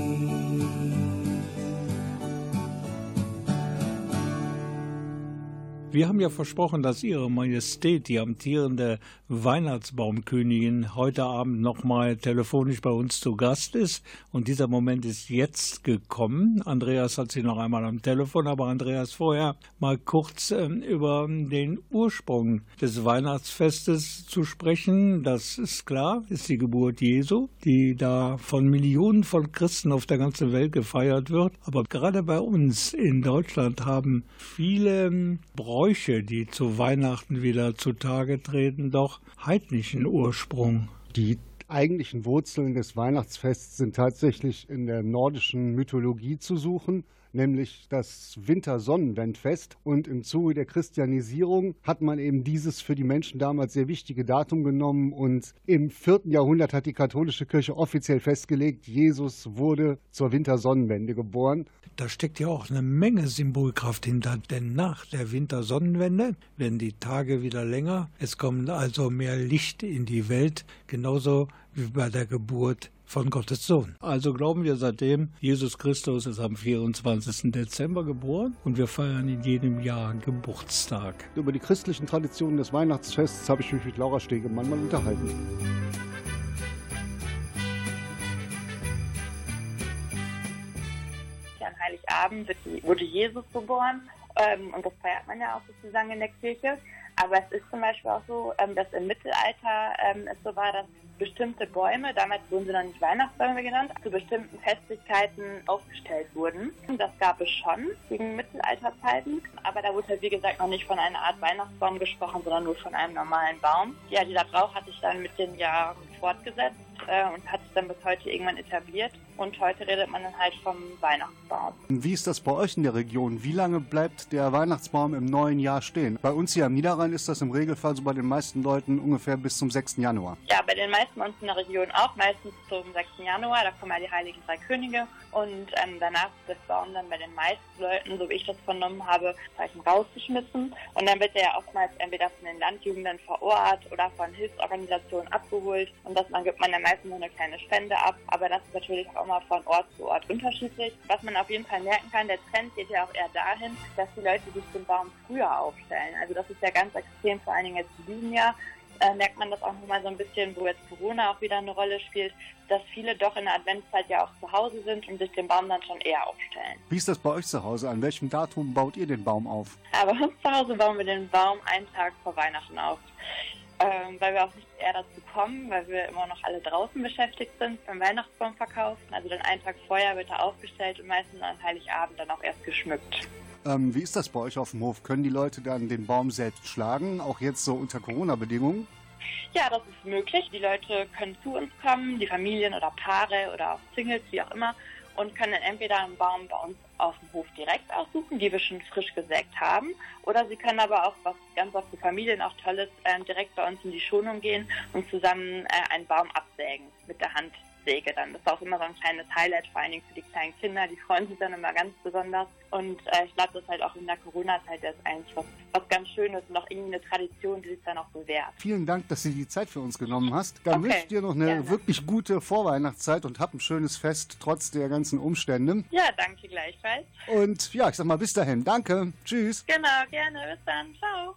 Wir haben ja versprochen, dass Ihre Majestät, die amtierende Weihnachtsbaumkönigin, heute Abend nochmal telefonisch bei uns zu Gast ist. Und dieser Moment ist jetzt gekommen. Andreas hat sie noch einmal am Telefon, aber Andreas, vorher mal kurz äh, über den Ursprung des Weihnachtsfestes zu sprechen. Das ist klar, ist die Geburt Jesu, die da von Millionen von Christen auf der ganzen Welt gefeiert wird. Aber gerade bei uns in Deutschland haben viele Bräuche, die zu Weihnachten wieder zutage treten, doch heidnischen Ursprung. Die eigentlichen Wurzeln des Weihnachtsfests sind tatsächlich in der nordischen Mythologie zu suchen, nämlich das Wintersonnenwendfest. Und im Zuge der Christianisierung hat man eben dieses für die Menschen damals sehr wichtige Datum genommen. Und im vierten Jahrhundert hat die katholische Kirche offiziell festgelegt, Jesus wurde zur Wintersonnenwende geboren. Da steckt ja auch eine Menge Symbolkraft hinter, denn nach der Wintersonnenwende werden die Tage wieder länger. Es kommt also mehr Licht in die Welt, genauso wie bei der Geburt von Gottes Sohn. Also glauben wir seitdem, Jesus Christus ist am 24. Dezember geboren und wir feiern in jedem Jahr Geburtstag. Über die christlichen Traditionen des Weihnachtsfests habe ich mich mit Laura Stegemann mal unterhalten. An Heiligabend wurde Jesus geboren ähm, und das feiert man ja auch sozusagen in der Kirche. Aber es ist zum Beispiel auch so, ähm, dass im Mittelalter ähm, es so war, dass bestimmte Bäume, damals wurden sie noch nicht Weihnachtsbäume genannt, zu bestimmten Festlichkeiten aufgestellt wurden. Das gab es schon gegen Mittelalterzeiten, aber da wurde halt wie gesagt noch nicht von einer Art Weihnachtsbaum gesprochen, sondern nur von einem normalen Baum. Ja, dieser Brauch hat sich dann mit den Jahren fortgesetzt äh, und hat sich dann bis heute irgendwann etabliert. Und heute redet man dann halt vom Weihnachtsbaum. Wie ist das bei euch in der Region? Wie lange bleibt der Weihnachtsbaum im neuen Jahr stehen? Bei uns hier am Niederrhein ist das im Regelfall so bei den meisten Leuten ungefähr bis zum 6. Januar. Ja, bei den meisten bei uns in der Region auch, meistens zum 6. Januar. Da kommen ja die Heiligen Drei Könige. Und ähm, danach wird der Baum dann bei den meisten Leuten, so wie ich das vernommen habe, rausgeschmissen. Und dann wird er ja oftmals entweder von den Landjugenden vor Ort oder von Hilfsorganisationen abgeholt. Und das dann gibt man dann meistens nur eine kleine Spende ab. Aber das ist natürlich auch immer von Ort zu Ort unterschiedlich. Was man auf jeden Fall merken kann, der Trend geht ja auch eher dahin, dass die Leute sich den Baum früher aufstellen. Also das ist ja ganz extrem, vor allen Dingen jetzt in diesem Jahr äh, merkt man das auch nochmal so ein bisschen, wo jetzt Corona auch wieder eine Rolle spielt, dass viele doch in der Adventszeit ja auch zu Hause sind und sich den Baum dann schon eher aufstellen. Wie ist das bei euch zu Hause? An welchem Datum baut ihr den Baum auf? Aber bei uns zu Hause bauen wir den Baum einen Tag vor Weihnachten auf. Ähm, weil wir auch nicht eher dazu kommen, weil wir immer noch alle draußen beschäftigt sind beim Weihnachtsbaum verkaufen. Also dann einen Tag vorher wird er aufgestellt und meistens an Heiligabend dann auch erst geschmückt. Ähm, wie ist das bei euch auf dem Hof? Können die Leute dann den Baum selbst schlagen, auch jetzt so unter Corona-Bedingungen? Ja, das ist möglich. Die Leute können zu uns kommen, die Familien oder Paare oder auch Singles, wie auch immer, und können dann entweder einen Baum bei uns auf dem Hof direkt aussuchen, die wir schon frisch gesägt haben, oder sie können aber auch, was ganz oft für Familien auch toll ist, äh, direkt bei uns in die Schonung gehen und zusammen äh, einen Baum absägen mit der Handsäge dann. Das ist auch immer so ein kleines Highlight, vor allen Dingen für die kleinen Kinder, die freuen sich dann immer ganz besonders. Und äh, ich glaube, das ist halt auch in der Corona-Zeit jetzt eigentlich was, was ganz Schönes und auch irgendwie eine Tradition, die sich dann auch bewährt. Vielen Dank, dass du die Zeit für uns genommen hast. Dann Okay, wünsche ich dir noch eine gerne. wirklich gute Vorweihnachtszeit und hab ein schönes Fest trotz der ganzen Umstände. Ja, danke gleichfalls. Und ja, ich sag mal bis dahin. Danke. Tschüss. Genau, gerne. Bis dann. Ciao.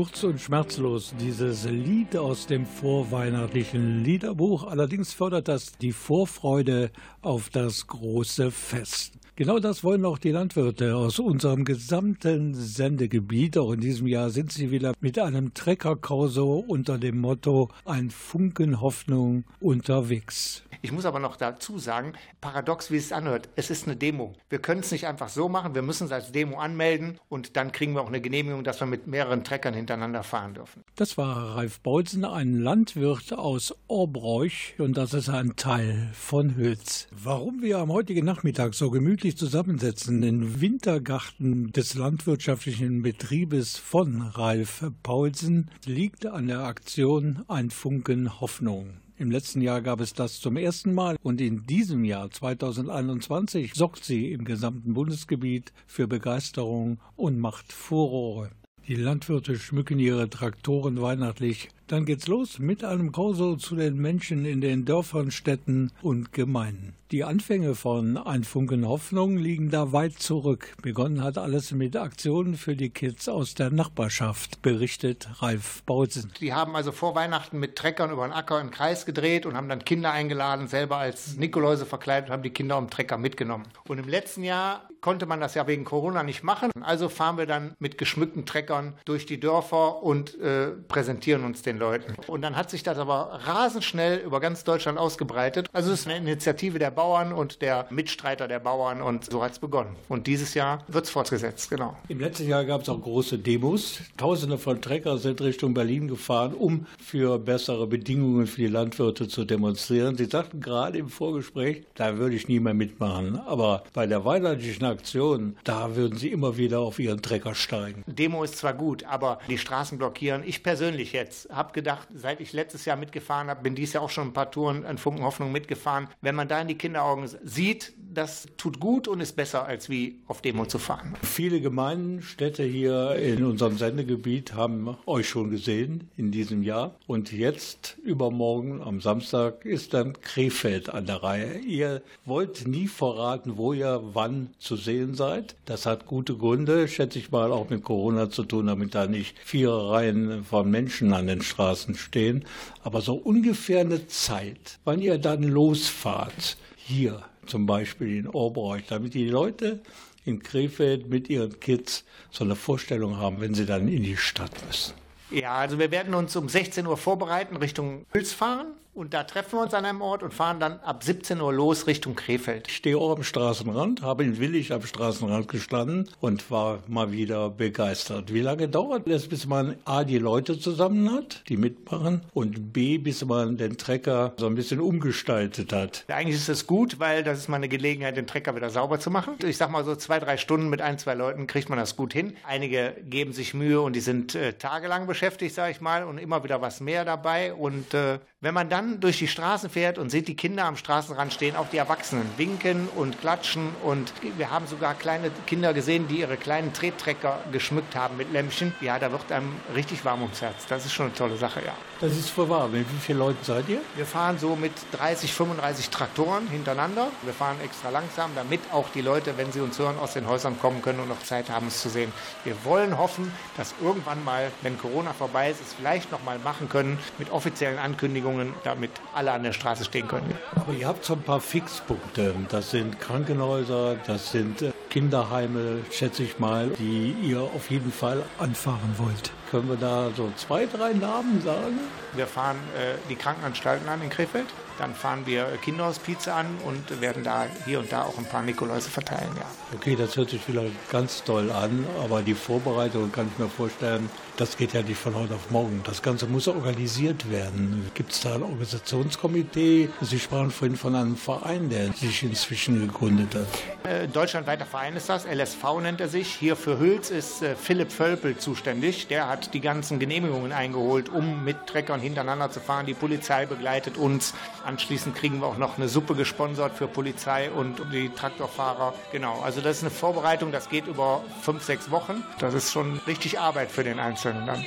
Kurz und schmerzlos dieses Lied aus dem vorweihnachtlichen Liederbuch. Allerdings fördert das die Vorfreude auf das große Fest. Genau das wollen auch die Landwirte aus unserem gesamten Sendegebiet. Auch in diesem Jahr sind sie wieder mit einem Treckerkorso unter dem Motto Ein Funken Hoffnung unterwegs. Ich muss aber noch dazu sagen, paradox wie es anhört, es ist eine Demo. Wir können es nicht einfach so machen, wir müssen es als Demo anmelden und dann kriegen wir auch eine Genehmigung, dass wir mit mehreren Treckern hintereinander fahren dürfen. Das war Ralf Bolzen, ein Landwirt aus Orbräuch und das ist ein Teil von Hülz. Warum wir am heutigen Nachmittag so gemütlich zusammensitzen im Wintergarten des landwirtschaftlichen Betriebes von Ralf Paulsen, liegt an der Aktion Ein Funken Hoffnung. Im letzten Jahr gab es das zum ersten Mal und in diesem Jahr 2021 sorgt sie im gesamten Bundesgebiet für Begeisterung und macht Furore. Die Landwirte schmücken ihre Traktoren weihnachtlich. Dann geht's los mit einem Korso zu den Menschen in den Dörfern, Städten und Gemeinden. Die Anfänge von Ein Funken Hoffnung liegen da weit zurück. Begonnen hat alles mit Aktionen für die Kids aus der Nachbarschaft, berichtet Ralf Bautzen. Die haben also vor Weihnachten mit Treckern über den Acker im Kreis gedreht und haben dann Kinder eingeladen, selber als Nikoläuse verkleidet und haben die Kinder am Trecker mitgenommen. Und im letzten Jahr konnte man das ja wegen Corona nicht machen. Also fahren wir dann mit geschmückten Treckern durch die Dörfer und äh, präsentieren uns den Leuten. Und dann hat sich das aber rasend schnell über ganz Deutschland ausgebreitet. Also es ist eine Initiative der Bauern und der Mitstreiter der Bauern und so hat es begonnen. Und dieses Jahr wird es fortgesetzt, genau. Im letzten Jahr gab es auch große Demos. Tausende von Trecker sind Richtung Berlin gefahren, um für bessere Bedingungen für die Landwirte zu demonstrieren. Sie sagten gerade im Vorgespräch, da würde ich nie mehr mitmachen. Aber bei der weihnachtlichen Aktion, da würden sie immer wieder auf ihren Trecker steigen. Demo ist zwar gut, aber die Straßen blockieren. Ich persönlich jetzt habe gedacht, seit ich letztes Jahr mitgefahren habe, bin dies Jahr auch schon ein paar Touren an Funken Hoffnung mitgefahren. Wenn man da in die Kinderaugen sieht, das tut gut und ist besser, als wie auf Demo zu fahren. Viele Gemeinden, Städte hier in unserem Sendegebiet haben euch schon gesehen in diesem Jahr. Und jetzt, übermorgen, am Samstag, ist dann Krefeld an der Reihe. Ihr wollt nie verraten, wo ihr wann zu sehen seid. Das hat gute Gründe, schätze ich mal, auch mit Corona zu tun, damit da nicht vier Reihen von Menschen an den Straßen stehen. Aber so ungefähr eine Zeit, wann ihr dann losfahrt, hier zum Beispiel in Obereuch, damit die Leute in Krefeld mit ihren Kids so eine Vorstellung haben, wenn sie dann in die Stadt müssen. Ja, also wir werden uns um 16 Uhr vorbereiten, Richtung Hüls fahren. Und da treffen wir uns an einem Ort und fahren dann ab 17 Uhr los Richtung Krefeld. Ich stehe auch am Straßenrand, habe in Willig am Straßenrand gestanden und war mal wieder begeistert. Wie lange dauert es, bis man A, die Leute zusammen hat, die mitmachen, und B, bis man den Trecker so ein bisschen umgestaltet hat? Eigentlich ist es gut, weil das ist mal eine Gelegenheit, den Trecker wieder sauber zu machen. Ich sag mal so zwei, drei Stunden mit ein, zwei Leuten kriegt man das gut hin. Einige geben sich Mühe und die sind äh, tagelang beschäftigt, sag ich mal, und immer wieder was mehr dabei. Und äh, wenn man dann durch die Straßen fährt und sieht die Kinder am Straßenrand stehen, auch die Erwachsenen winken und klatschen und wir haben sogar kleine Kinder gesehen, die ihre kleinen Trettrecker geschmückt haben mit Lämpchen. Ja, da wird einem richtig warm ums Herz. Das ist schon eine tolle Sache, ja. Das ist für wahr. Mit wie vielen Leuten seid ihr? Wir fahren so mit 30, 35 Traktoren hintereinander. Wir fahren extra langsam, damit auch die Leute, wenn sie uns hören, aus den Häusern kommen können und noch Zeit haben, es zu sehen. Wir wollen hoffen, dass irgendwann mal, wenn Corona vorbei ist, es vielleicht noch mal machen können mit offiziellen Ankündigungen, damit alle an der Straße stehen können. Aber ihr habt so ein paar Fixpunkte. Das sind Krankenhäuser, das sind äh, Kinderheime, schätze ich mal, die ihr auf jeden Fall anfahren wollt. Können wir da so zwei, drei Namen sagen? Wir fahren äh, die Krankenanstalten an in Krefeld. Dann fahren wir Kinderhospize an und werden da hier und da auch ein paar Nikoläuse verteilen, ja. Okay, das hört sich wieder ganz toll an, aber die Vorbereitung kann ich mir vorstellen, das geht ja nicht von heute auf morgen. Das Ganze muss organisiert werden. Gibt es da ein Organisationskomitee? Sie sprachen vorhin von einem Verein, der sich inzwischen gegründet hat. Äh, deutschlandweiter Verein ist das, LSV nennt er sich. Hier für Hüls ist äh, Philipp Völpel zuständig. Der hat die ganzen Genehmigungen eingeholt, um mit Treckern hintereinander zu fahren. Die Polizei begleitet uns. Anschließend kriegen wir auch noch eine Suppe gesponsert für Polizei und die Traktorfahrer. Genau, also das ist eine Vorbereitung, das geht über fünf, sechs Wochen. Das ist schon richtig Arbeit für den Einzelnen dann.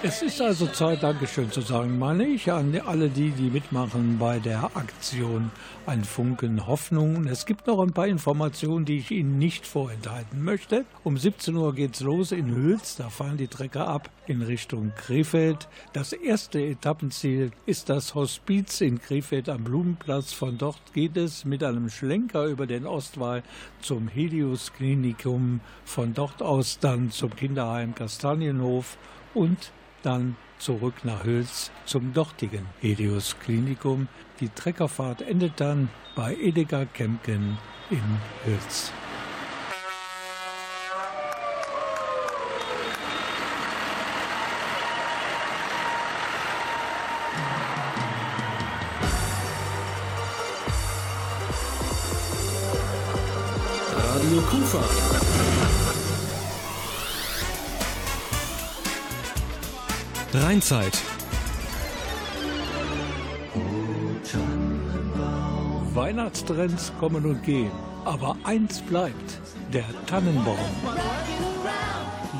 Es ist also Zeit, Dankeschön zu sagen, meine ich, an alle die, die mitmachen bei der Aktion Ein Funken Hoffnung. Es gibt noch ein paar Informationen, die ich Ihnen nicht vorenthalten möchte. Um 17 Uhr geht's los in Hüls, da fahren die Trecker ab in Richtung Krefeld. Das erste Etappenziel ist das Hospiz in Krefeld am Blumenplatz. Von dort geht es mit einem Schlenker über den Ostwall zum Helios Klinikum. Von dort aus dann zum Kinderheim Kastanienhof und dann zurück nach Hüls zum dortigen Helios Klinikum. Die Treckerfahrt endet dann bei Edeka Kempken in Hüls. Radio Kufa. Rheinzeit. Weihnachtstrends kommen und gehen, aber eins bleibt, der Tannenbaum.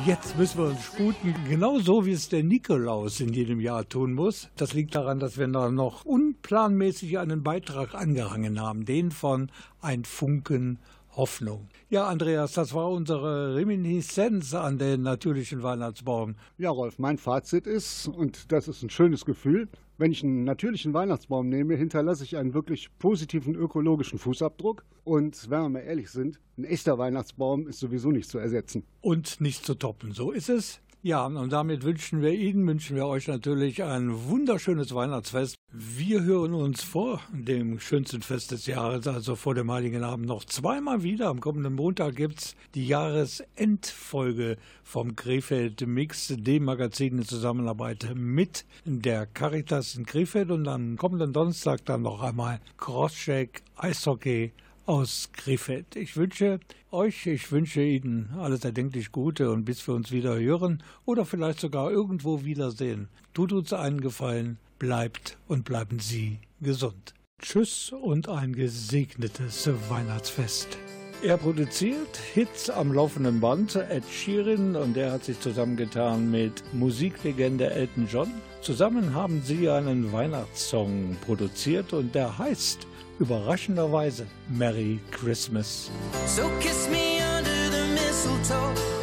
Jetzt müssen wir uns sputen, genauso wie es der Nikolaus in jedem Jahr tun muss. Das liegt daran, dass wir da noch unplanmäßig einen Beitrag angehangen haben, den von Ein Funken Hoffnung. Ja, Andreas, das war unsere Reminiszenz an den natürlichen Weihnachtsbaum. Ja, Rolf, mein Fazit ist, und das ist ein schönes Gefühl, wenn ich einen natürlichen Weihnachtsbaum nehme, hinterlasse ich einen wirklich positiven ökologischen Fußabdruck. Und wenn wir mal ehrlich sind, ein echter Weihnachtsbaum ist sowieso nicht zu ersetzen. Und nicht zu toppen, so ist es. Ja, und damit wünschen wir Ihnen, wünschen wir euch natürlich ein wunderschönes Weihnachtsfest. Wir hören uns vor dem schönsten Fest des Jahres, also vor dem Heiligen Abend, noch zweimal wieder. Am kommenden Montag gibt es die Jahresendfolge vom Krefeld Mix, dem Magazin in Zusammenarbeit mit der Caritas in Krefeld. Und am kommenden Donnerstag dann noch einmal Crosscheck, Eishockey aus Griffith. Ich wünsche euch, ich wünsche Ihnen alles erdenklich Gute und bis wir uns wieder hören oder vielleicht sogar irgendwo wiedersehen. Tut uns einen Gefallen, bleibt und bleiben Sie gesund. Tschüss und ein gesegnetes Weihnachtsfest. Er produziert Hits am laufenden Band, Ed Sheeran, und er hat sich zusammengetan mit Musiklegende Elton John. Zusammen haben sie einen Weihnachtssong produziert und der heißt überraschenderweise Merry Christmas. So kiss me under the mistletoe.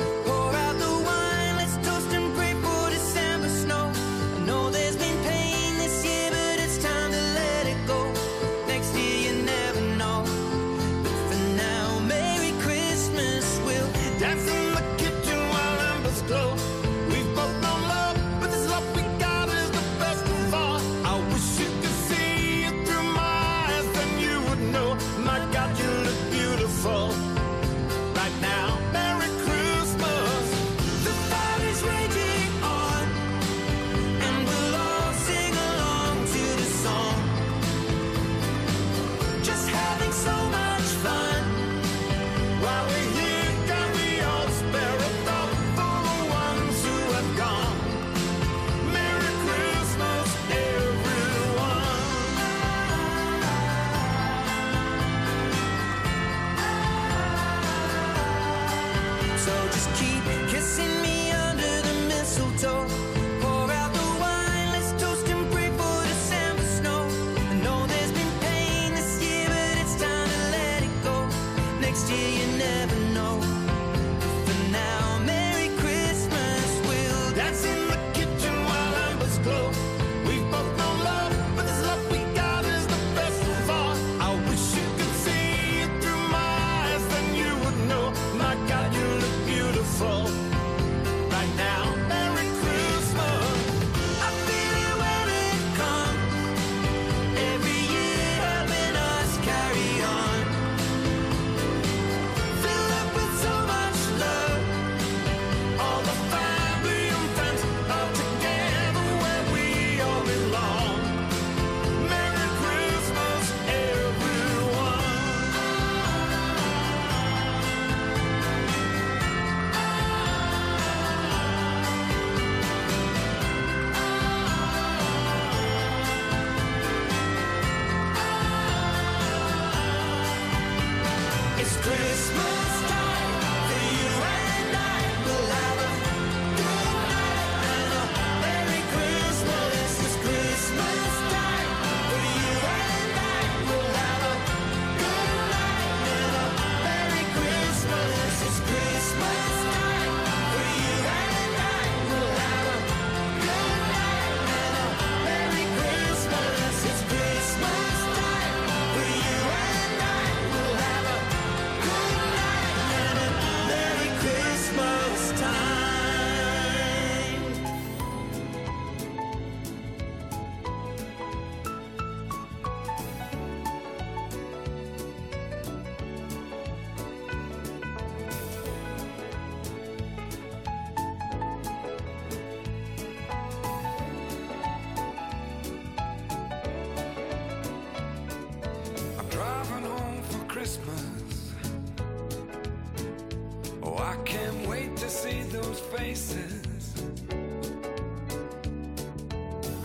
I'm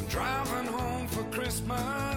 driving home for Christmas.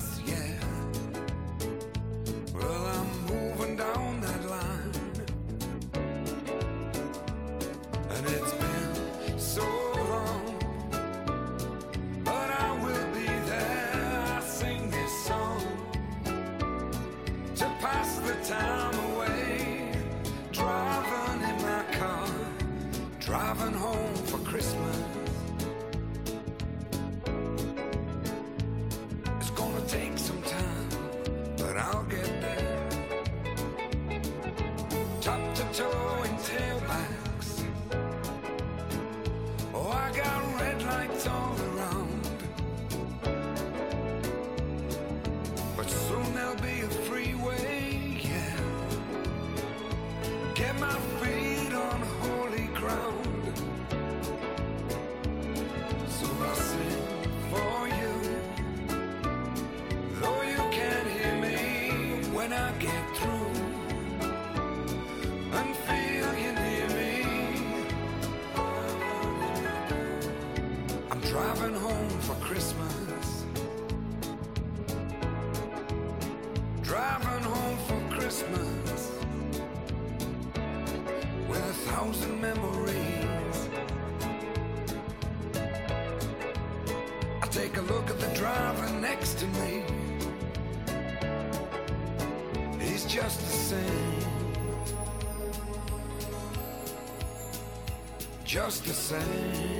Just the same.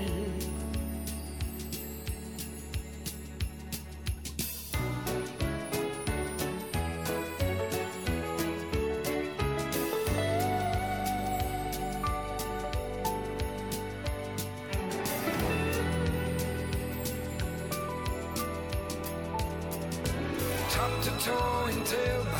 top to toe in tailbacks.